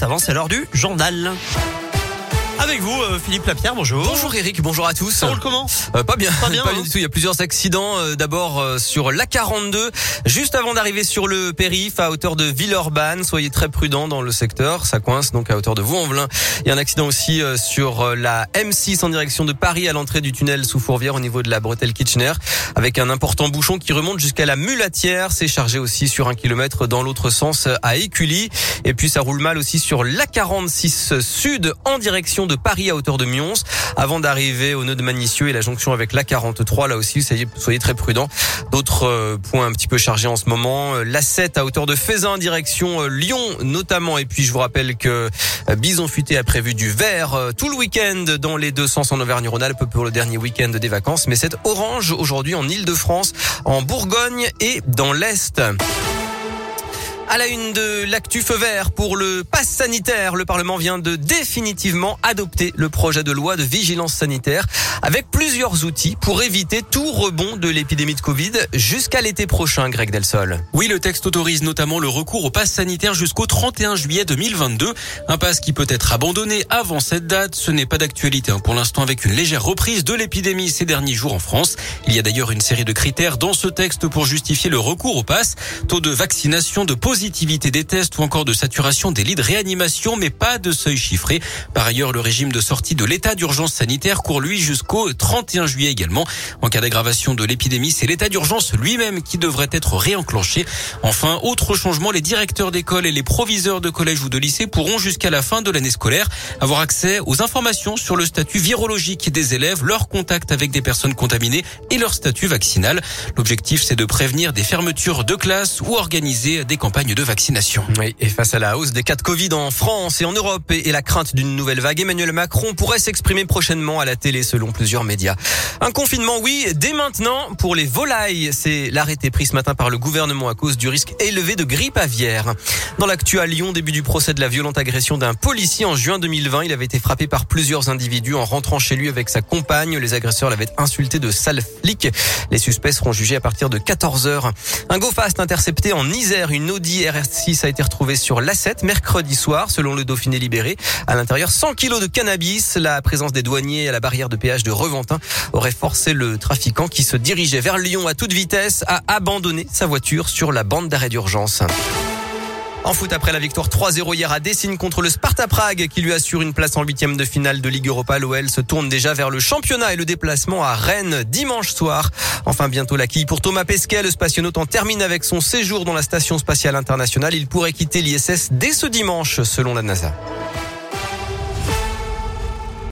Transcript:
Avant, c'est l'heure du journal. Avec vous, euh, Philippe Lapierre, bonjour. Bonjour Eric, bonjour à tous. Ça roule comment Euh, Pas bien, Pas bien, hein. du tout. Il y a plusieurs accidents. Euh, D'abord euh, sur l'A42, juste avant d'arriver sur le périph' à hauteur de Villeurbanne. Soyez très prudents dans le secteur. Ça coince donc à hauteur de Vaux-en-Velin. Il y a un accident aussi sur la M6 en direction de Paris à l'entrée du tunnel sous Fourvière au niveau de la bretelle Kitchener avec un important bouchon qui remonte jusqu'à la Mulatière. C'est chargé aussi sur un kilomètre dans l'autre sens à Écully. Et puis ça roule mal aussi sur l'A46 Sud en direction de Paris à hauteur de Mions avant d'arriver au nœud de Manicieux et la jonction avec l'A43. Là aussi, soyez, très prudents. D'autres euh, points un petit peu chargés en ce moment. Euh, L'A7 à hauteur de Fézin, direction euh, Lyon notamment. Et puis je vous rappelle que Bison Futé a prévu du vert tout le week-end dans les deux sens en Auvergne-Rhône-Alpes pour le dernier week-end des vacances. Mais c'est orange aujourd'hui en Ile-de-France, en Bourgogne et dans l'Est. À la une de l'actu feu vert pour le pass sanitaire, le Parlement vient de définitivement adopter le projet de loi de vigilance sanitaire avec plusieurs outils pour éviter tout rebond de l'épidémie de Covid jusqu'à l'été prochain, Greg Delsol. Oui, le texte autorise notamment le recours au pass sanitaire jusqu'au 31 juillet 2022. Un pass qui peut être abandonné avant cette date. Ce n'est pas d'actualité hein, pour l'instant avec une légère reprise de l'épidémie ces derniers jours en France. Il y a d'ailleurs une série de critères dans ce texte pour justifier le recours au pass. Taux de vaccination, de positivité des tests ou encore de saturation des lits de réanimation, mais pas de seuil chiffré. Par ailleurs, le régime de sortie de l'état d'urgence sanitaire court lui jusqu'au 31 juillet également. En cas d'aggravation de l'épidémie, c'est l'état d'urgence lui-même qui devrait être réenclenché. Enfin, autre changement, les directeurs d'école et les proviseurs de collège ou de lycée pourront jusqu'à la fin de l'année scolaire avoir accès aux informations sur le statut virologique des élèves, leur contact avec des personnes contaminées et leur statut vaccinal. L'objectif, c'est de prévenir des fermetures de classes ou organiser des campagnes de vaccination. Oui, et face à la hausse des cas de Covid en France et en Europe et, la crainte d'une nouvelle vague, Emmanuel Macron pourrait s'exprimer prochainement à la télé selon plusieurs médias. Un confinement, oui, dès maintenant pour les volailles. C'est l'arrêté pris ce matin par le gouvernement à cause du risque élevé de grippe aviaire. Dans l'actu à Lyon, début du procès de la violente agression d'un policier en juin 2020. Il avait été frappé par plusieurs individus en rentrant chez lui avec sa compagne. Les agresseurs l'avaient insulté de sale flic. Les suspects seront jugés à partir de 14 heures. Un go-fast intercepté en Isère. Une Audi RS6 a été retrouvée sur l'A7 mercredi soir, selon le Dauphiné libéré. À l'intérieur, 100 kilos de cannabis. La présence des douaniers à la barrière de péage de Reventin aurait forcé le trafiquant qui se dirigeait vers Lyon à toute vitesse à abandonner sa voiture sur la bande d'arrêt d'urgence. En foot, après la victoire 3-0 hier à Dessine contre le Sparta Prague qui lui assure une place en huitième de finale de Ligue Europa, l'OL se tourne déjà vers le championnat et le déplacement à Rennes dimanche soir. Enfin, bientôt la pour Thomas Pesquet. Le spationaute en termine avec son séjour dans la station spatiale internationale. Il pourrait quitter l'ISS dès ce dimanche, selon la NASA.